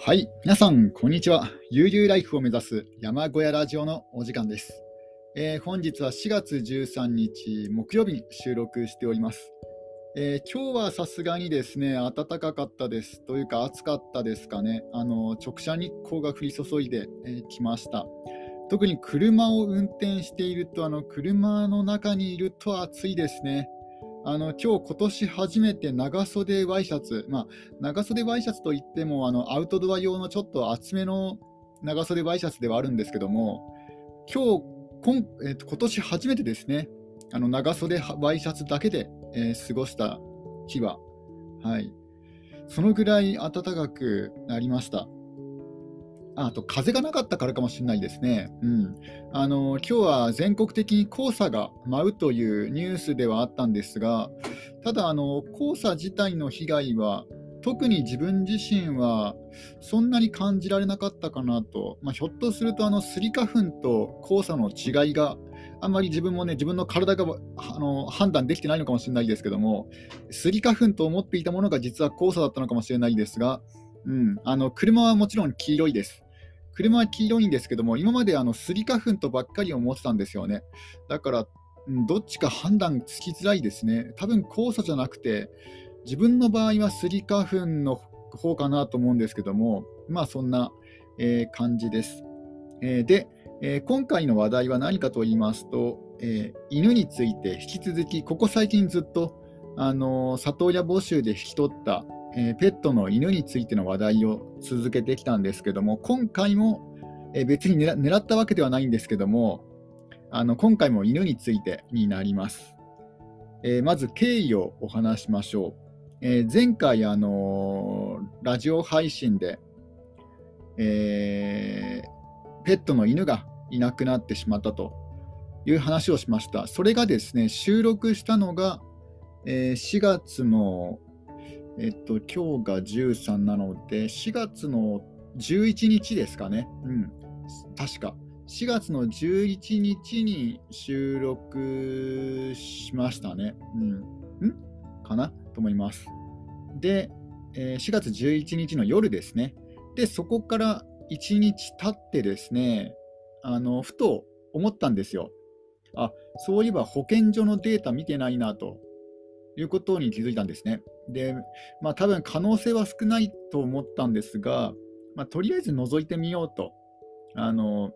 はい、皆さん、こんにちは。悠々ライフを目指す山小屋ラジオのお時間です。えー本日は4月13日木曜日に収録しております。えー今日はさすがにですね、暖かかったです。というか、暑かったですかね。あの直射日光が降り注いでき、えー来ました。特に車を運転していると、あの車の中にいると暑いですね。あの今日今年初めて長袖ワイシャツ、まあ、長袖ワイシャツといってもあのアウトドア用のちょっと厚めの長袖ワイシャツではあるんですけども、今日今,、えーと今年初めてですね、あの長袖ワイシャツだけで、えー過ごした日は、はい、そのぐらい暖かくなりました。あと風がなかったからかもしれないですね。うん、あの今日は全国的に黄砂が舞うというニュースではあったんですが、ただあの、黄砂自体の被害は、特に自分自身はそんなに感じられなかったかなと、まあ、ひょっとするとあのスギ花粉と黄砂の違いがあんまり自分もね、自分の体があの判断できてないのかもしれないですけども、スギ花粉と思っていたものが実は黄砂だったのかもしれないですが、うん、あの車はもちろん黄色いです。車は黄色いんですけども、今まであのスギ花粉とばっかり思ってたんですよね。だから、どっちか判断つきづらいですね。多分黄砂じゃなくて、自分の場合はスギ花粉の方かなと思うんですけども、まあそんな、えー感じです。えーで、えー今回の話題は何かと言いますと、え犬について引き続き、ここ最近ずっと、あの里親募集で引き取った、えーペットの犬についての話題を続けてきたんですけども、今回も、えー別に狙ったわけではないんですけども、あの今回も犬についてになります。えーまず経緯をお話しましょう。え前回、あのラジオ配信で、えペットの犬がいなくなってしまったという話をしました。それがですね、収録したのが、え4月の、えっと、今日が13なので、4月の11日ですかね。うん、確か。4月の11日に収録しましたね。うん。ん？かな？と思います。で、えー4月11日の夜ですね。で、そこから1日経ってですね、あの、ふと思ったんですよ。あ、そういえば保健所のデータ見てないなということに気づいたんですね。で、まあ多分可能性は少ないと思ったんですが、まあ、とりあえず覗いてみようと。あの、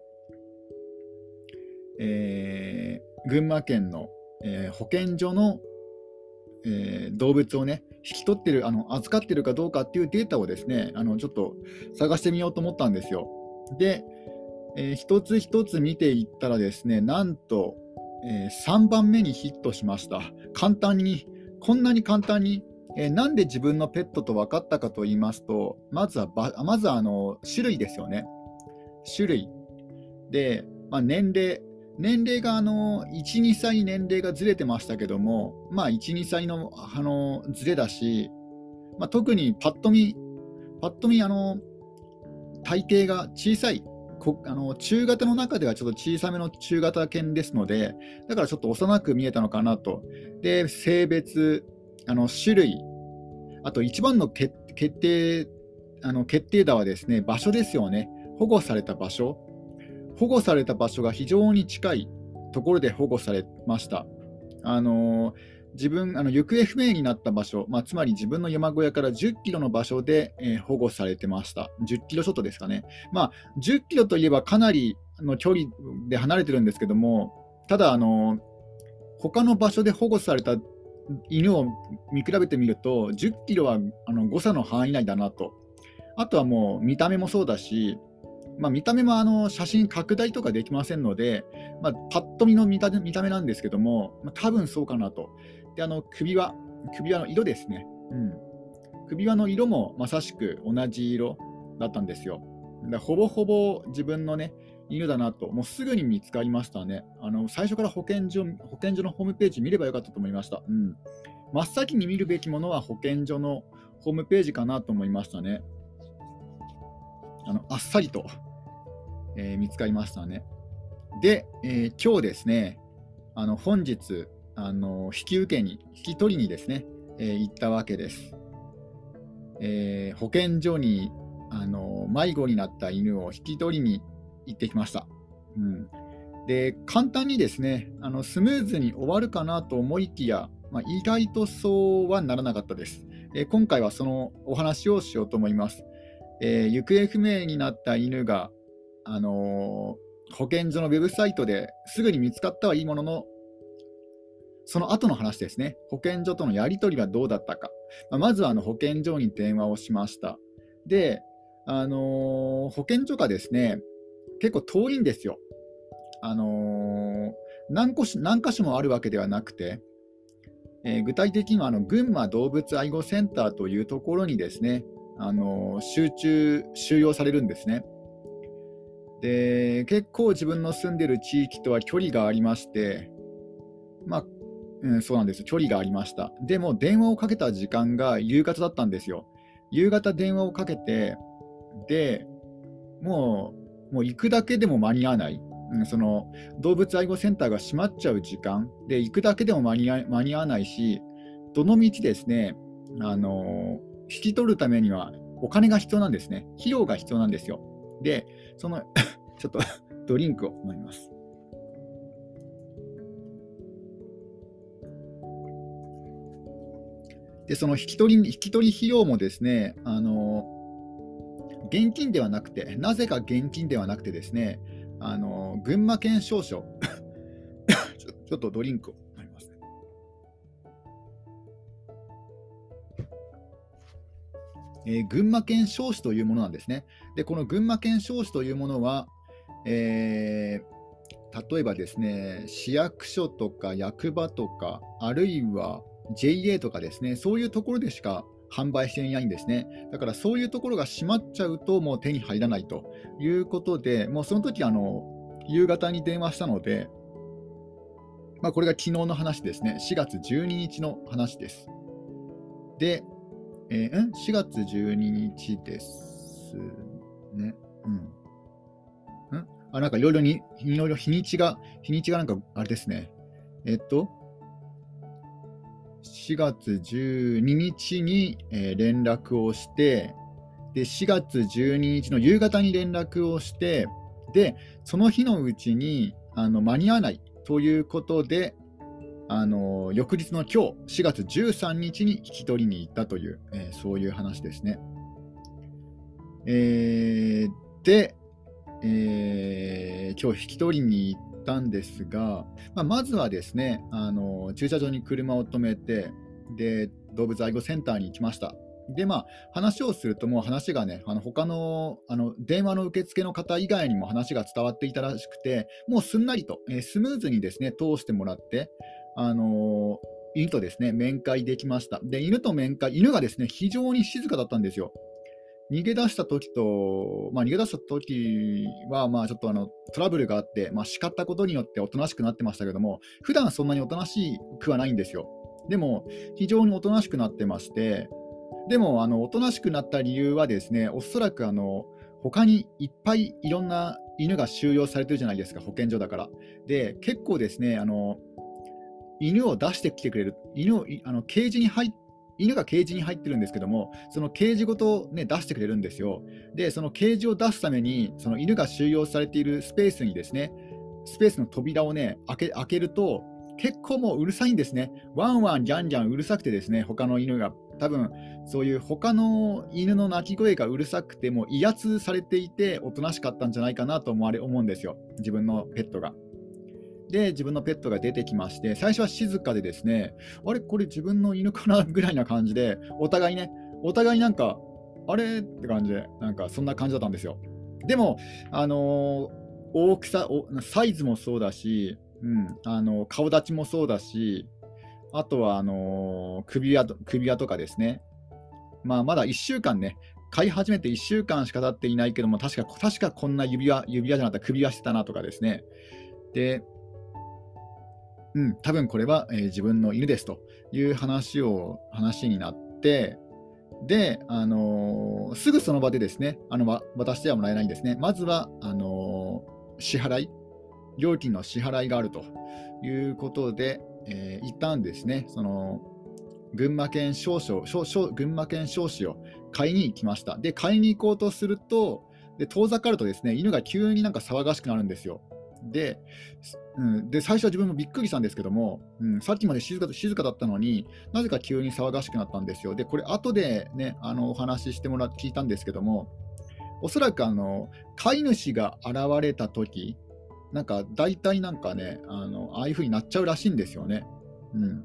えー群馬県の、えー保健所の、えー動物をね、引き取ってる、あの預かってるかどうかっていうデータをですね、あのちょっと探してみようと思ったんですよ。で、えー一つ一つ見ていったらですね、なんと、え3番目にヒットしました。簡単に、こんなに簡単に、えーなんで自分のペットと分かったかと言いますと、まずはまずはあの種類ですよね。種類。で、まあ、年齢。年齢があの1、2歳年齢がずれてましたけども、まあ、1、2歳のあのずれだし、まあ、特にパッと見、パッと見あの体型が小さいこあの、中型の中ではちょっと小さめの中型犬ですので、だからちょっと幼く見えたのかなと。で、性別、あの種類、あと一番の決決定あの決定打はですね、場所ですよね。保護された場所。保護された場所が非常に近いところで保護されました。あの自分あの行方不明になった場所、まあ、つまり自分の山小屋から10キロの場所で、えー保護されてました。10キロちょっとですかね。まあ、10キロといえばかなりの距離で離れてるんですけども、ただ、あの他の場所で保護された犬を見比べてみると、10キロはあの誤差の範囲内だなと。あとはもう見た目もそうだし、まあ、見た目もあの写真拡大とかできませんので、まあ、パッと見の見た見た目なんですけども、まあ、多分そうかなと。で、あの首輪、首輪の色ですね。うん。首輪の色もまさしく同じ色だったんですよ。だほぼほぼ自分のね、犬だなと、もうすぐに見つかりましたね。あの最初から保健所保健所のホームページ見ればよかったと思いました。うん。真っ先に見るべきものは保健所のホームページかなと思いましたね。あのあっさりと、えー見つかりましたね。で、えー今日ですね、あの本日あの、引き受けに、引き取りにですね、えー行ったわけです。えー保健所にあの迷子になった犬を引き取りに行ってきました。うん、で簡単にですねあのスムーズに終わるかなと思いきや、まあ、意外とそうはならなかったです。え今回はそのお話をしようと思います。えー、行方不明になった犬が、あのー、保健所のウェブサイトですぐに見つかったはいいものの、その後の話ですね、保健所とのやり取りがどうだったか、まあ、まずはあの保健所に電話をしました。で、あのー、保健所がですね、結構遠いんですよ。あの何個何箇所もあるわけではなくて、えー、具体的にはあの群馬動物愛護センターというところにですね、あの集中、収容されるんですね。で結構自分の住んでる地域とは距離がありまして、まあ、うん、そうなんです、距離がありました。でも電話をかけた時間が夕方だったんですよ。夕方電話をかけて、でもうもう行くだけでも間に合わない。うんその動物愛護センターが閉まっちゃう時間で行くだけでも間に合わないし、どのみちですね、あの引き取るためにはお金が必要なんですね。費用が必要なんですよ。で、その ちょっとドリンクを飲みます。で、その引き取り引き取り費用もですね、あの現金ではなくて、なぜか現金ではなくてですね、あの群馬県証書 ちょっとドリンクを飲みます、ね。えー、群馬県証紙というものなんですね。で、この群馬県証紙というものは、えー、例えばですね、市役所とか役場とか、あるいは JA とかですね、そういうところでしか販売していないんですね。だからそういうところが閉まっちゃうともう手に入らないということで、もうその時あの夕方に電話したので、まあ、これが昨日の話ですね。4月12日の話です。で、えー、ん ?4 月12日ですね。うん。ん？あ、なんかいろいろに、いろいろ日にちが、日にちがなんかあれですね。えっと、4月12日に、えー、連絡をして、で、4月12日の夕方に連絡をして、で、その日のうちにあの間に合わないということで、あの翌日の今日、4月13日に引き取りに行ったという、えー、そういう話ですね。えー、で、えー、今日引き取りに行っったんですが、まあ、まずはですねあの駐車場に車を止めてで動物愛護センターに行きました。でまあ、話をすると、もう話がね、あの他のあの電話の受付の方以外にも話が伝わっていたらしくて、もうすんなりと、えー、スムーズにですね通してもらって、あのー、犬とですね面会できました。で、犬と面会、犬がですね非常に静かだったんですよ。逃げ出した時と、まあ、逃げ出した時は、まあ、ちょっとあのトラブルがあって、まあ、叱ったことによっておとなしくなってましたけども、普段そんなにおとなしくはないんですよ。でも、非常におとなしくなってまして、でも、あのおとなしくなった理由はですね、おそらくあの他にいっぱいいろんな犬が収容されてるじゃないですか、保健所だから。で、結構ですね、あの犬を出してきてくれる、犬をあのケージに入っ犬がケージに入ってるんですけども、そのケージごと、ね、出してくれるんですよ。で、そのケージを出すために、その犬が収容されているスペースにですね、スペースの扉をね、開け開けると、結構もううるさいんですね。ワンワン、じゃんじゃんうるさくてですね、他の犬が。多分そういう他の犬の鳴き声がうるさくて、も威圧されていて、おとなしかったんじゃないかなと思われ思うんですよ、自分のペットが。で、自分のペットが出てきまして、最初は静かでですね、あれ、これ自分の犬かなぐらいな感じで、お互いね、お互いなんか、あれ？って感じで、なんかそんな感じだったんですよ。でも、あのー、大きさサイズもそうだし、うん、あの顔立ちもそうだし、あとはあのー、首輪首輪とかですね、まあ、まだ1週間ね、飼い始めて1週間しか経っていないけども、確か確かこんな指輪指輪じゃなかった首輪してたなとかですね。で、うん、多分これは、えー、自分の犬ですという話を話になって、で、あのー、すぐその場でですね、あの渡してはもらえないんですね。まずはあのー、支払い、料金の支払いがあるということで、えー、一旦ですね、その群馬県少々群馬県少子を買いに行きました。で、買いに行こうとすると、で遠ざかるとですね犬が急になんか騒がしくなるんですよ。でうん、で最初は自分もびっくりしたんですけども、うん、さっきまで静か静かだったのになぜか急に騒がしくなったんですよ。でこれ後でねあのお話ししてもらって聞いたんですけどもおそらくあの飼い主が現れた時なんか大体なんかねあのああいう風になっちゃうらしいんですよね。うん、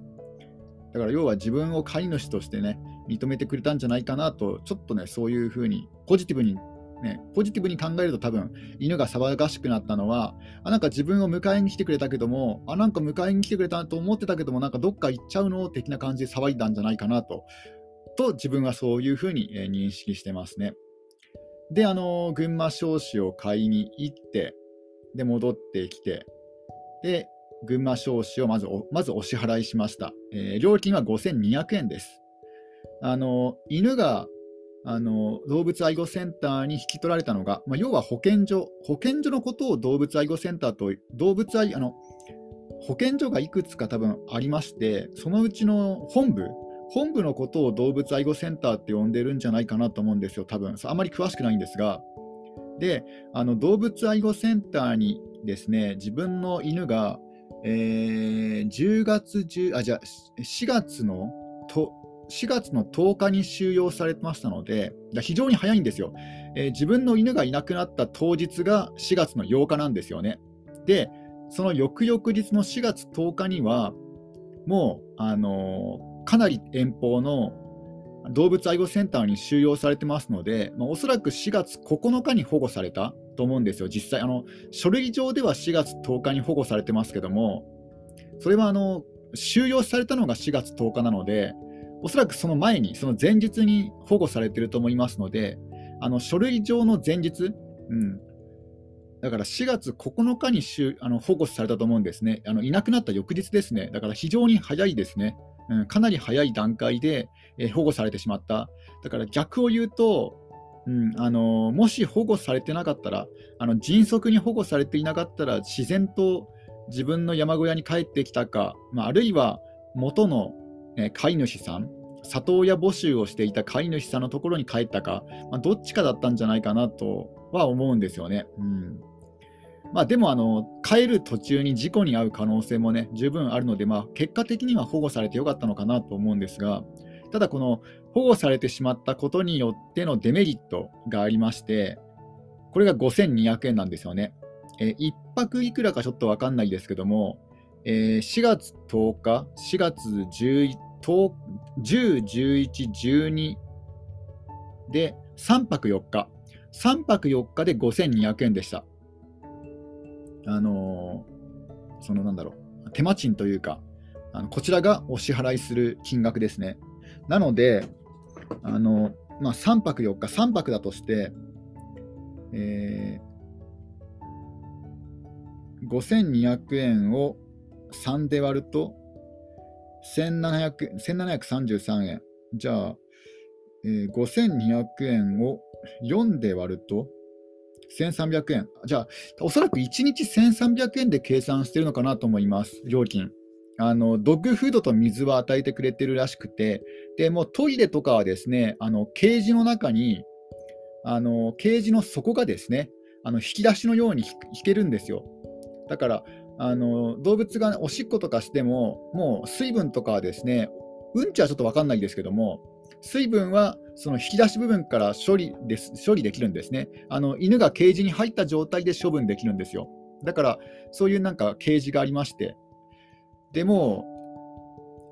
だから要は自分を飼い主としてね認めてくれたんじゃないかなとちょっとねそういう風にポジティブにね、ポジティブに考えると多分犬が騒がしくなったのはあなんか自分を迎えに来てくれたけどもあなんか迎えに来てくれたと思ってたけどもなんかどっか行っちゃうの的な感じで騒いだんじゃないかなとと自分はそういうふうに、認識してますね。であの群馬少子を買いに行ってで戻ってきてで群馬少子をまずおまずお支払いしました、えー、料金は5200円です。あの犬があの動物愛護センターに引き取られたのが、まあ、要は保健所、保健所のことを動物愛護センターと、動物愛あの保健所がいくつか多分ありまして、そのうちの本部、本部のことを動物愛護センターって呼んでるんじゃないかなと思うんですよ、多分あまり詳しくないんですが。で、あの動物愛護センターにですね、自分の犬が、えー、10月10あじゃ4月のと4月の10日に収容されてましたので、非常に早いんですよ、えー、自分の犬がいなくなった当日が4月の8日なんですよね。で、その翌々日の4月10日には、もう、あのー、かなり遠方の動物愛護センターに収容されてますので、まあ、おそらく4月9日に保護されたと思うんですよ、実際、あの書類上では4月10日に保護されてますけども、それはあの収容されたのが4月10日なので、おそらくその前に、その前日に保護されていると思いますので、あの書類上の前日、うん、だから4月9日にあの保護されたと思うんですね。あのいなくなった翌日ですね。だから非常に早いですね。うん、かなり早い段階で、えー、保護されてしまった。だから逆を言うと、うん、あのもし保護されてなかったらあの、迅速に保護されていなかったら、自然と自分の山小屋に帰ってきたか、まあ、あるいは元のえ飼い主さん、里親募集をしていた飼い主さんのところに帰ったか、まあ、どっちかだったんじゃないかなとは思うんですよね。うんまあ、でもあの、帰る途中に事故に遭う可能性もね、十分あるので、まあ、結果的には保護されてよかったのかなと思うんですが、ただこの保護されてしまったことによってのデメリットがありまして、これが5200円なんですよね。え1泊いくらかちょっと分かんないですけども、えー、4月10日、4月11 10、11、12で3泊4日。3泊4日で5200円でした。あのー、そのなんだろう、手間賃というか、あのこちらがお支払いする金額ですね。なので、あのまあ、3泊4日、3泊だとして、えー、5200円を3で割ると、1733円。じゃあ、えー、5200円を4で割ると、1300円。じゃあ、おそらく1日1300円で計算してるのかなと思います、料金。あのドッグフードと水は与えてくれてるらしくて、でもトイレとかはですね、あのケージの中に、あのケージの底がですね、あの引き出しのように引けるんですよ。だから、あの動物がおしっことかしても、もう水分とかはですね、うんちはちょっと分かんないですけども、水分はその引き出し部分から処理です処理できるんですねあの。犬がケージに入った状態で処分できるんですよ。だから、そういうなんかケージがありまして、でも、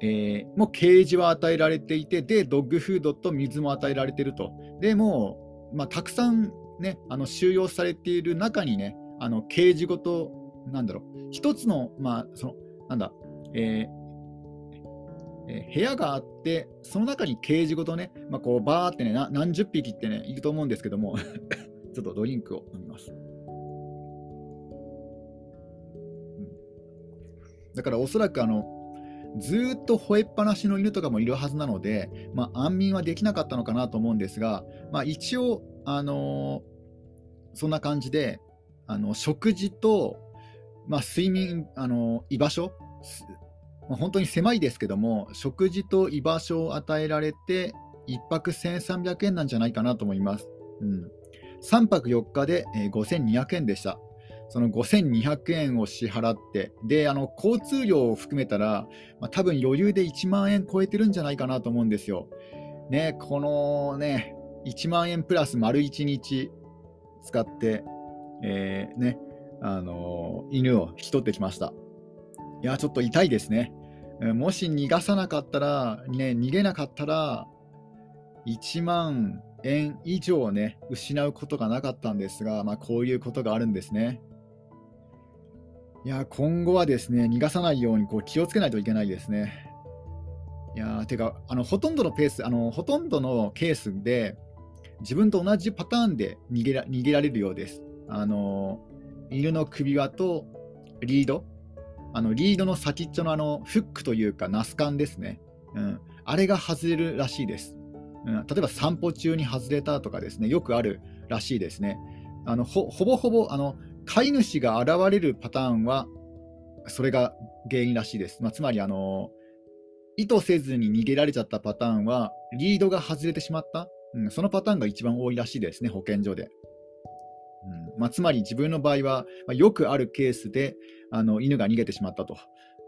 えー、もうケージは与えられていて、で、ドッグフードと水も与えられていると。でも、まあ、たくさん、ね、あの収容されている中にね、あのケージごとなんだろう、一つの、まあ、その、なんだ、えーえー、部屋があって、その中にケージごとね、まあ、こうバーってね、何十匹ってね、いると思うんですけども ちょっとドリンクを飲みます。だからおそらくあの、ずっと吠えっぱなしの犬とかもいるはずなので、まあ、安眠はできなかったのかなと思うんですが、まあ、一応、あのー、そんな感じで、あの食事とまあ、睡眠、あの居場所本当に狭いですけども、食事と居場所を与えられて、1泊1300円なんじゃないかなと思います。うん、3泊4日で、えー、5200円でした。その5200円を支払って、で、あの交通料を含めたら、まあ、多分余裕で1万円超えてるんじゃないかなと思うんですよ。ね、このね、1万円プラス丸1日使って、えー、ね、あの、犬を引き取ってきました。いや、ちょっと痛いですね。もし逃がさなかったら、ね、逃げなかったら、1万円以上ね、失うことがなかったんですが、まあ、こういうことがあるんですね。いや、今後はですね、逃がさないようにこう気をつけないといけないですね。いやてかあの、ほとんどのペース、あのほとんどのケースで、自分と同じパターンで逃げら逃げられるようです。あの犬の首輪とリード、あのリードの先っちょのあのフックというか、ナスカンですね、うん、あれが外れるらしいです。うん、例えば散歩中に外れたとかですね、よくあるらしいですね。あのほぼほぼあの飼い主が現れるパターンは、それが原因らしいです。まあ、つまりあの、意図せずに逃げられちゃったパターンは、リードが外れてしまった、うん、そのパターンが一番多いらしいですね、保健所で。うんまあ、つまり自分の場合は、まあ、よくあるケースであの犬が逃げてしまったと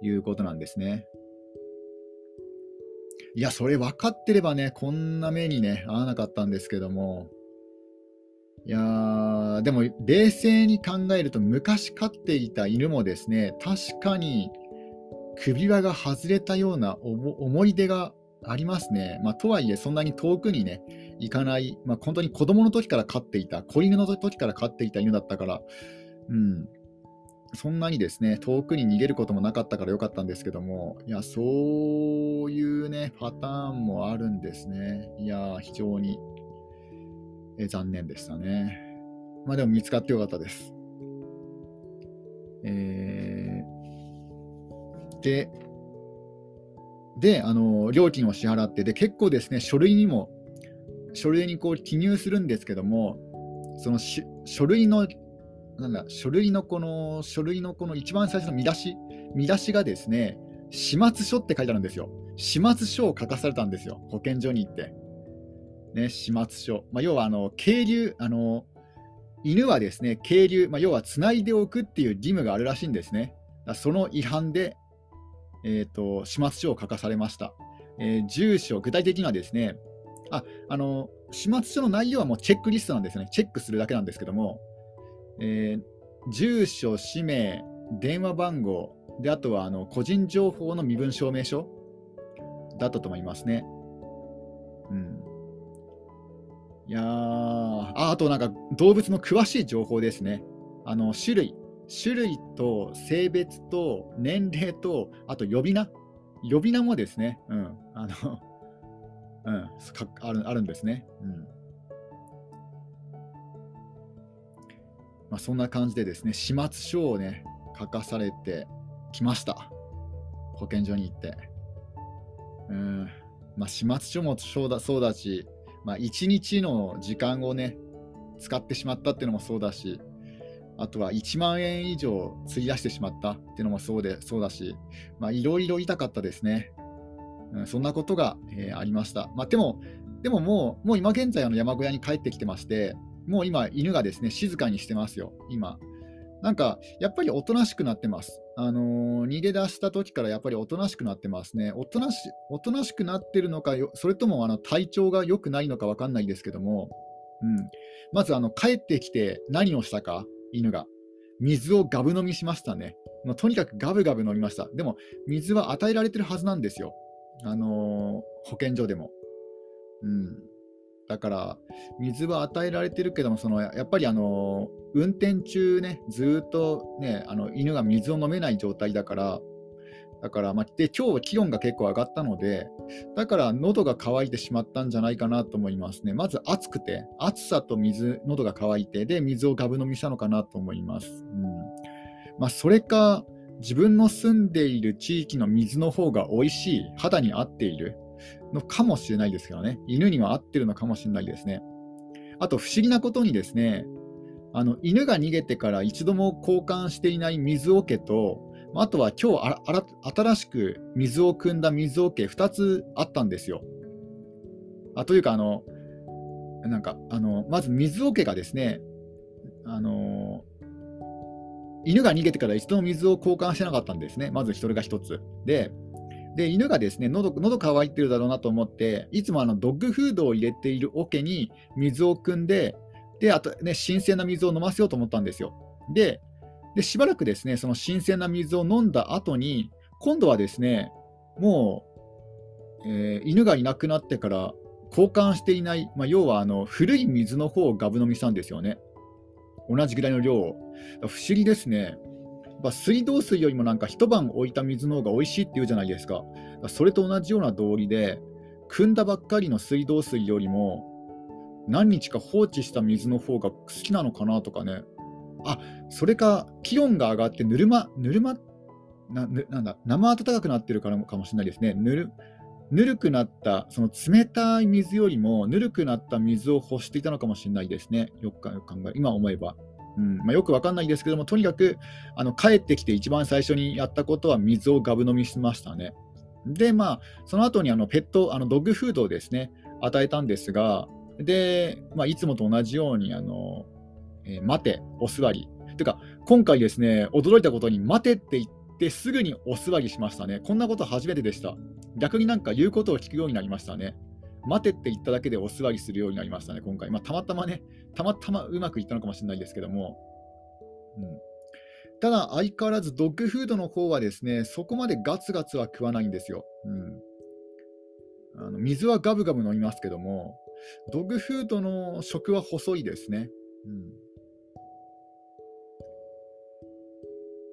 いうことなんですね。いや、それ分かってればね、こんな目にね、合わなかったんですけども、いやー、でも冷静に考えると、昔飼っていた犬もですね、確かに首輪が外れたような思い出がありますね。まあ、とはいえ、そんなに遠くにね、行かない、まあ、本当に子供の時から飼っていた、子犬の時から飼っていた犬だったから、うん、そんなにですね、遠くに逃げることもなかったからよかったんですけども、いや、そういうね、パターンもあるんですね。いや、非常にえ残念でしたね。まあでも見つかってよかったです。えー、で、で、あの料金を支払って、で、結構ですね、書類にも、書類にこう記入するんですけども、その書類の、なんだ、書類のこの、書類のこの一番最初の見出し、見出しがですね、始末書って書いてあるんですよ。始末書を書かされたんですよ、保健所に行って。ね、始末書。まあ、要はあの、渓流、あの、犬はですね、渓流、まあ、要はつないでおくっていう義務があるらしいんですね。その違反で、えーと、始末書を書かされました。えー、住所、具体的にはですね、ああの始末書の内容はもうチェックリストなんですね、チェックするだけなんですけども、えー、住所、氏名、電話番号、であとはあの個人情報の身分証明書だったと思いますね。うん、いやああとなんか動物の詳しい情報ですね。あの種類、種類と性別と年齢と、あと呼び名、呼び名もですね、うん、あの、うん、あるあるんですね。うんまあ、そんな感じでですね、始末書をね、書かされてきました。保健所に行って。うんまあ、始末書もそうだそうだし、まあ、1日の時間をね、使ってしまったっていうのもそうだし、あとは1万円以上費やしてしまったっていうのもそうでそうだし、いろいろ痛かったですね。うん、そんなことが、えー、ありました。まあ、でも、でももう、もう今現在あの山小屋に帰ってきてまして、もう今、犬がですね静かにしてますよ、今。なんか、やっぱりおとなしくなってます。あのー、逃げ出した時からやっぱりおとなしくなってますね。おとなしおとなしくなってるのか、それともあの体調が良くないのか分かんないですけども、うん、まずあの帰ってきて何をしたか、犬が。水をガブ飲みしましたね。もうとにかくガブガブ飲みました。でも、水は与えられてるはずなんですよ。あのー、保健所でも。うん、だから、水は与えられてるけども、そのやっぱりあの運転中ね、ずっとね、あの犬が水を飲めない状態だから、だから、まあ、で今日気温が結構上がったので、だから喉が渇いてしまったんじゃないかなと思いますね。まず暑くて、暑さと水、喉が渇いて、で、水をガブ飲みしたのかなと思います。うんまあ、それか、自分の住んでいる地域の水の方が美味しい、肌に合っている。のかもしれないですけどね、犬には合ってるのかもしれないですね。あと不思議なことにですね、あの犬が逃げてから一度も交換していない水桶と、あとは今日あら新しく水を汲んだ水桶2つあったんですよ。あというかあの、なんかあのまず水桶がですね、あの犬が逃げてから一度も水を交換してなかったんですね、まずそれが1つ。で、で犬がですね喉喉乾いてるだろうなと思って、いつもあのドッグフードを入れている桶に水を汲んで、であとね、新鮮な水を飲ませようと思ったんですよ。で、でしばらくですねその新鮮な水を飲んだ後に、今度はですねもう、えー、犬がいなくなってから交換していない、まあ、要はあの古い水の方をガブ飲みしたんですよね。同じぐらいの量を。不思議ですね。や水道水よりもなんか一晩置いた水の方が美味しいって言うじゃないですか。それと同じような道理で、汲んだばっかりの水道水よりも、何日か放置した水の方が好きなのかなとかね。あそれか気温が上がってぬるま、ぬるま、ななんだ生暖かくなってるからかもしれないですね。ぬるぬるくなった、その冷たい水よりもぬるくなった水を欲していたのかもしれないですね。よく考え、今思えば。うんまあ、よくわかんないですけども、とにかくあの帰ってきて一番最初にやったことは水をガブ飲みしましたね。で、まあ、その後にあのペット、あのドッグフードをですね、与えたんですが、で、まあ、いつもと同じように、あのえー、待て、お座り。というか、今回ですね、驚いたことに、待てって言ってすぐにお座りしましたね。こんなこと初めてでした。逆になんか言うことを聞くようになりましたね。待てって言っただけでお座りするようになりましたね、今回。まあ、たまたまね、たまたまうまくいったのかもしれないですけども。うん、ただ、相変わらずドッグフードの方はですね、そこまでガツガツは食わないんですよ。うん、あの水はガブガブ飲みますけども、ドッグフードの食は細いですね。うん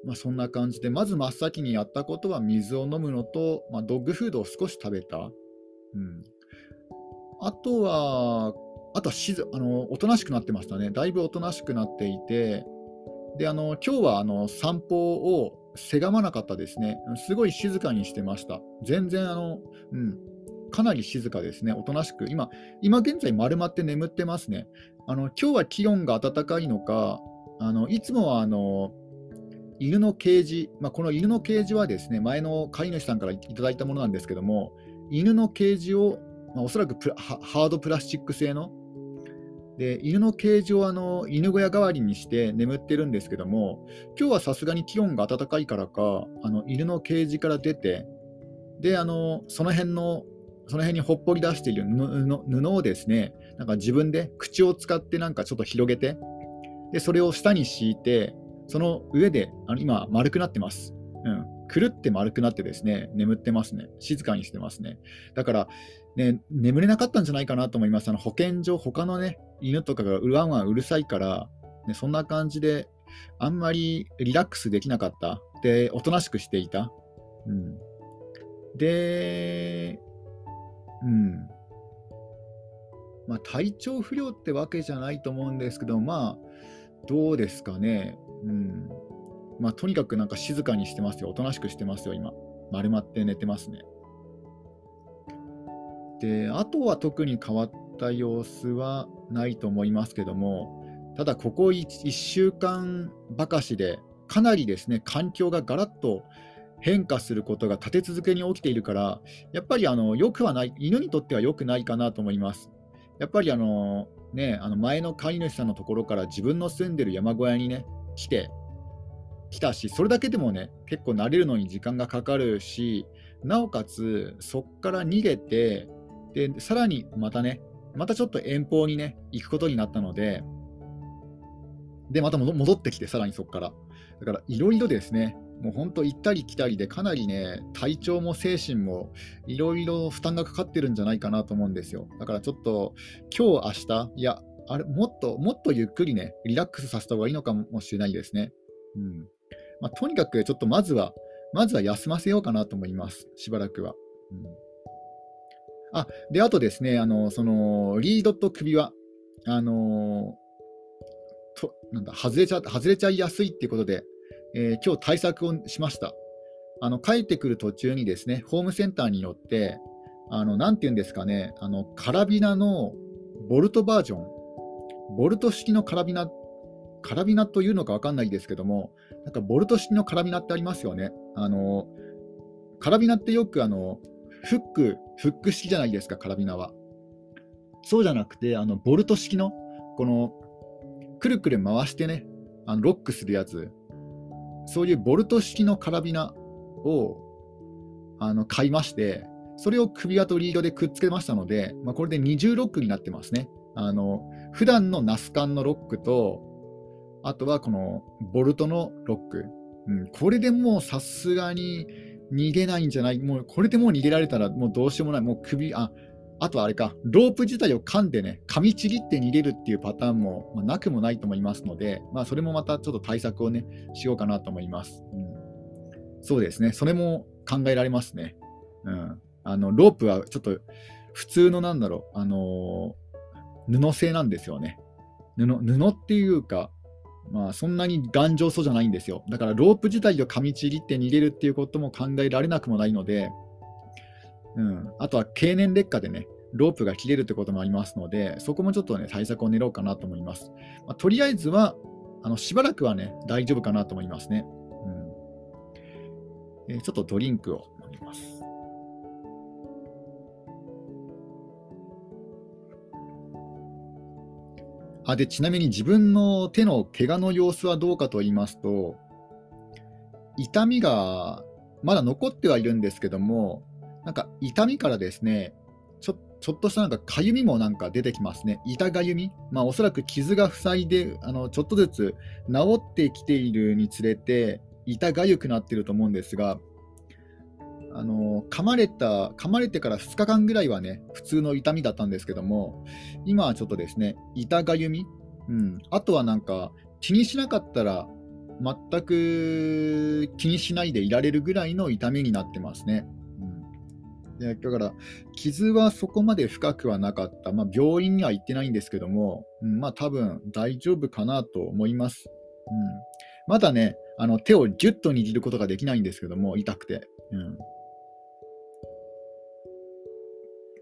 まあ、そんな感じで、まず真っ先にやったことは水を飲むのと、まあ、ドッグフードを少し食べた。うん、あとは、あとはしずあのおとなしくなってましたね。だいぶおとなしくなっていて、であの今日はあの散歩をせがまなかったですね。すごい静かにしてました。全然あの、うん、かなり静かですね。おとなしく。今、今現在丸まって眠ってますね。あの今日は気温が暖かいのか、あのいつもはあの犬のケージ、まあ、この犬のケージはですね前の飼い主さんからいただいたものなんですけども、犬のケージを、まあ、おそらくハードプラスチック製の、で犬のケージをあの犬小屋代わりにして眠ってるんですけども、今日はさすがに気温が暖かいからか、あの犬のケージから出て、であのその辺のその辺にほっぽり出している布をですね、なんか自分で口を使ってなんかちょっと広げて、でそれを下に敷いて、その上であの今、丸くなってます。うん。くるって丸くなってですね、眠ってますね。静かにしてますね。だから、ね、眠れなかったんじゃないかなと思います。あの保健所、他のね、犬とかがうわんわんうるさいから、ね、そんな感じで、あんまりリラックスできなかった。で、おとなしくしていた。うん。で、うん。まあ、体調不良ってわけじゃないと思うんですけど、まあ、どうですかね。うんまあ、とにかくなんか静かにしてますよ。おとなしくしてますよ、今。丸まって寝てますね。で、あとは特に変わった様子はないと思いますけども、ただここ 1, 1週間ばかしで、かなりですね、環境がガラッと変化することが立て続けに起きているから、やっぱりあの良くはない、犬にとっては良くないかなと思います。やっぱりあの、ね、あの前の飼い主さんのところから自分の住んでる山小屋にね、来て、来たし、それだけでもね、結構慣れるのに時間がかかるし、なおかつ、そこから逃げて、で、さらにまたね、またちょっと遠方にね、行くことになったので、で、また戻ってきて、さらにそこから。だから、いろいろですね、もう本当、行ったり来たりで、かなりね、体調も精神も、いろいろ負担がかかってるんじゃないかなと思うんですよ。だからちょっと、今日、明日、いや、あれ、もっと、もっとゆっくりね、リラックスさせた方がいいのかもしれないですね。うんまあ、とにかく、ちょっとまずは、まずは休ませようかなと思います、しばらくは。うん、あで、あとですね、あのそのリードと首輪、あのとなんだ外れちゃ外れちゃいやすいっていうことで、えー、今日対策をしました。あの帰ってくる途中にですね、ホームセンターによって、あのなんていうんですかね、あのカラビナのボルトバージョン、ボルト式のカラビナカラビナというのか分かんないですけども、なんかボルト式のカラビナってありますよね。あのカラビナってよくあのフック、フック式じゃないですか、カラビナは。そうじゃなくて、あのボルト式の、このくるくる回してね、あのロックするやつ、そういうボルト式のカラビナをあの買いまして、それを首輪とリードでくっつけましたので、まあ、これで二重ロックになってますね。あの普段のナスカンのロックと、あとはこのボルトのロック。うん、これでもうさすがに逃げないんじゃない、もうこれでもう逃げられたらもうどうしようもない、もう首、ああとはあれか、ロープ自体を噛んでね、噛みちぎって逃げるっていうパターンも、まあ、なくもないと思いますので、まあ、それもまたちょっと対策をね、しようかなと思います。うん、そうですね、それも考えられますね。うん、あのロープはちょっと普通のなんだろう、あの、布製なんですよね。布布っていうか、まあ、そんなに頑丈そうじゃないんですよ。だからロープ自体を噛みちぎって逃げるっていうことも考えられなくもないので、うん、あとは経年劣化でね、ロープが切れるってこともありますので、そこもちょっとね、対策を練ろうかなと思います。まあ、とりあえずは、あのしばらくはね、大丈夫かなと思いますね。うんえ、ちょっとドリンクを飲みます。あでちなみに自分の手の怪我の様子はどうかと言いますと、痛みがまだ残ってはいるんですけども、なんか痛みからですね、ちょちょっとしたなんかかゆみもなんか出てきますね。痛がゆみ。まあおそらく傷が塞いで、あのちょっとずつ治ってきているにつれて、痛がゆくなっていると思うんですが、あの噛まれた噛まれてから2日間ぐらいはね普通の痛みだったんですけども今はちょっとですね痛がゆみ、うん、あとはなんか気にしなかったら全く気にしないでいられるぐらいの痛みになってますね。うんでだから、傷はそこまで深くはなかった、まあ、病院には行ってないんですけども、うん、まあ多分大丈夫かなと思います。うん、まだね、あの手をギュッと握ることができないんですけども、痛くて。うん、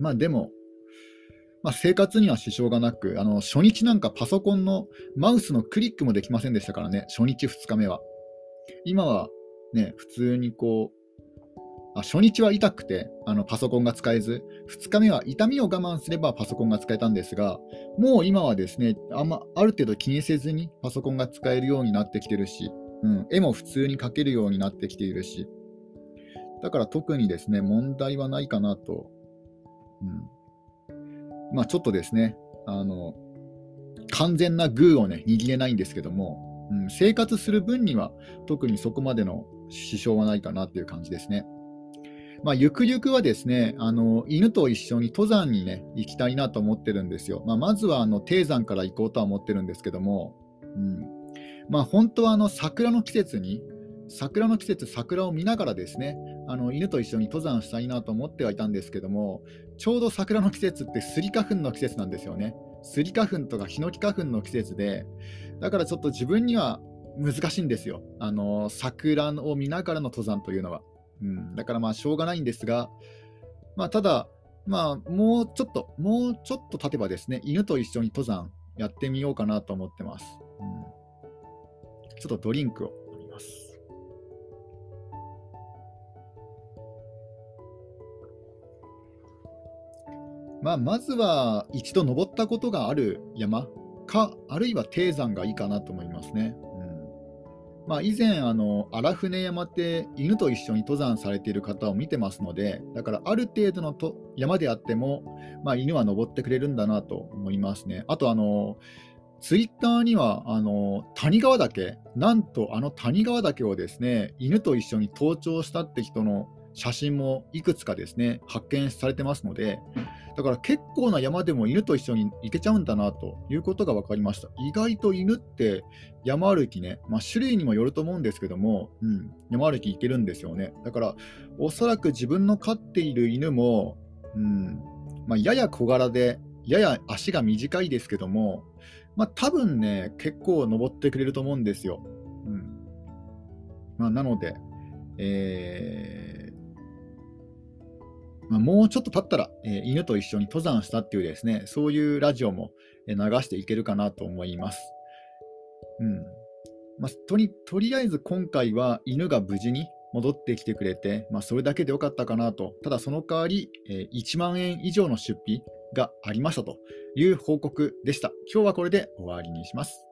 まあでも、まあ、生活には支障がなく、あの初日なんかパソコンのマウスのクリックもできませんでしたからね、初日、2日目は。今はね、普通にこう、あ初日は痛くてあのパソコンが使えず、2日目は痛みを我慢すればパソコンが使えたんですが、もう今はですねあん,、まある程度気にせずにパソコンが使えるようになってきてるし、うん、絵も普通に描けるようになってきているし、だから特にですね問題はないかなと、うんまあ、ちょっとですねあの完全なグーをね握れないんですけども、うん、生活する分には特にそこまでの支障はないかなっていう感じですね。まあ、ゆくゆくはですね、あの犬と一緒に登山にね、行きたいなと思ってるんですよ。まあ、まずはあの低山から行こうとは思ってるんですけども、うんまあ、本当はあの桜の季節に、桜の季節、桜を見ながらですね、あの犬と一緒に登山したいなと思ってはいたんですけども、ちょうど桜の季節ってスギ花粉の季節なんですよね。スギ花粉とかヒノキ花粉の季節で、だからちょっと自分には難しいんですよ。あの桜を見ながらの登山というのは。うん、だからまあしょうがないんですが、まあ、ただ、まあ、もうちょっと、もうちょっと経てばですね、犬と一緒に登山やってみようかなと思ってます。うん、ちょっとドリンクをま。あ、まずは一度登ったことがある山か、あるいは低山がいいかなと思いますね。まあ、以前、あの荒船山って犬と一緒に登山されている方を見てますので、だからある程度のと山であっても、まあ、犬は登ってくれるんだなと思いますね。あと、あのツイッターにはあの谷川岳、なんとあの谷川岳をですね犬と一緒に登頂したって人の写真もいくつかですね発見されてますので、だから結構な山でも犬と一緒に行けちゃうんだなということが分かりました。意外と犬って山歩きね、まあ、種類にもよると思うんですけども、うん、山歩き行けるんですよね。だから、おそらく自分の飼っている犬も、うんまあ、やや小柄で、やや足が短いですけども、まあ、多分ね、結構登ってくれると思うんですよ。うんまあ、なので、えーまあ、もうちょっと経ったら、えー、犬と一緒に登山したっていうですね、そういうラジオも流していけるかなと思います。うんまあ、とにとりあえず今回は犬が無事に戻ってきてくれて、まあ、それだけでよかったかなと、ただその代わり、えー、1万円以上の出費がありましたという報告でした。今日はこれで終わりにします。